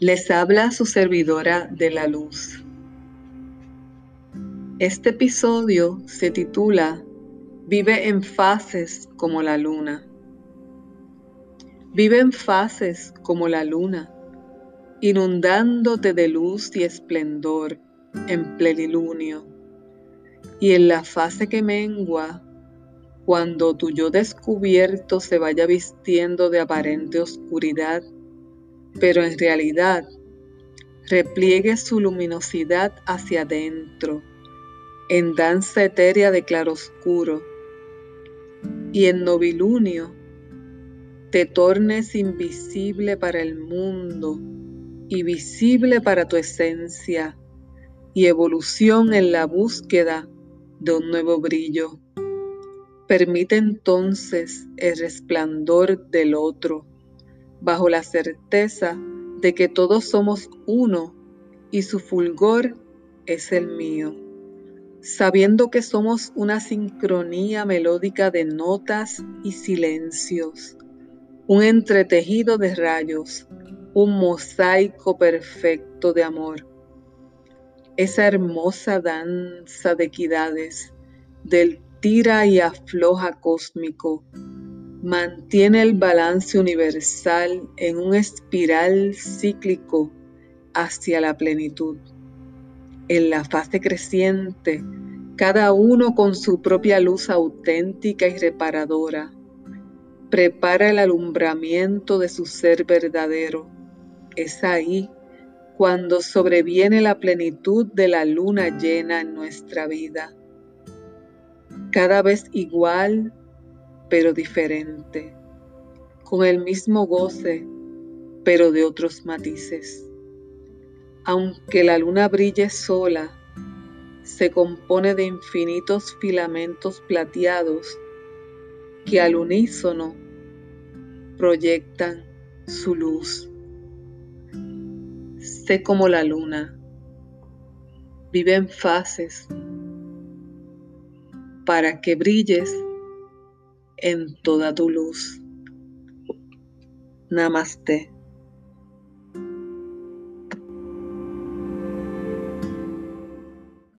Les habla su servidora de la luz. Este episodio se titula Vive en fases como la luna. Vive en fases como la luna, inundándote de luz y esplendor en plenilunio. Y en la fase que mengua, cuando tu yo descubierto se vaya vistiendo de aparente oscuridad, pero en realidad repliegue su luminosidad hacia adentro, en danza etérea de claroscuro, y en novilunio te tornes invisible para el mundo y visible para tu esencia y evolución en la búsqueda de un nuevo brillo. Permite entonces el resplandor del otro bajo la certeza de que todos somos uno y su fulgor es el mío, sabiendo que somos una sincronía melódica de notas y silencios, un entretejido de rayos, un mosaico perfecto de amor. Esa hermosa danza de equidades del tira y afloja cósmico mantiene el balance universal en un espiral cíclico hacia la plenitud. En la fase creciente, cada uno con su propia luz auténtica y reparadora, prepara el alumbramiento de su ser verdadero. Es ahí cuando sobreviene la plenitud de la luna llena en nuestra vida. Cada vez igual pero diferente, con el mismo goce, pero de otros matices. Aunque la luna brille sola, se compone de infinitos filamentos plateados que al unísono proyectan su luz. Sé como la luna, vive en fases para que brilles en toda tu luz. Namaste.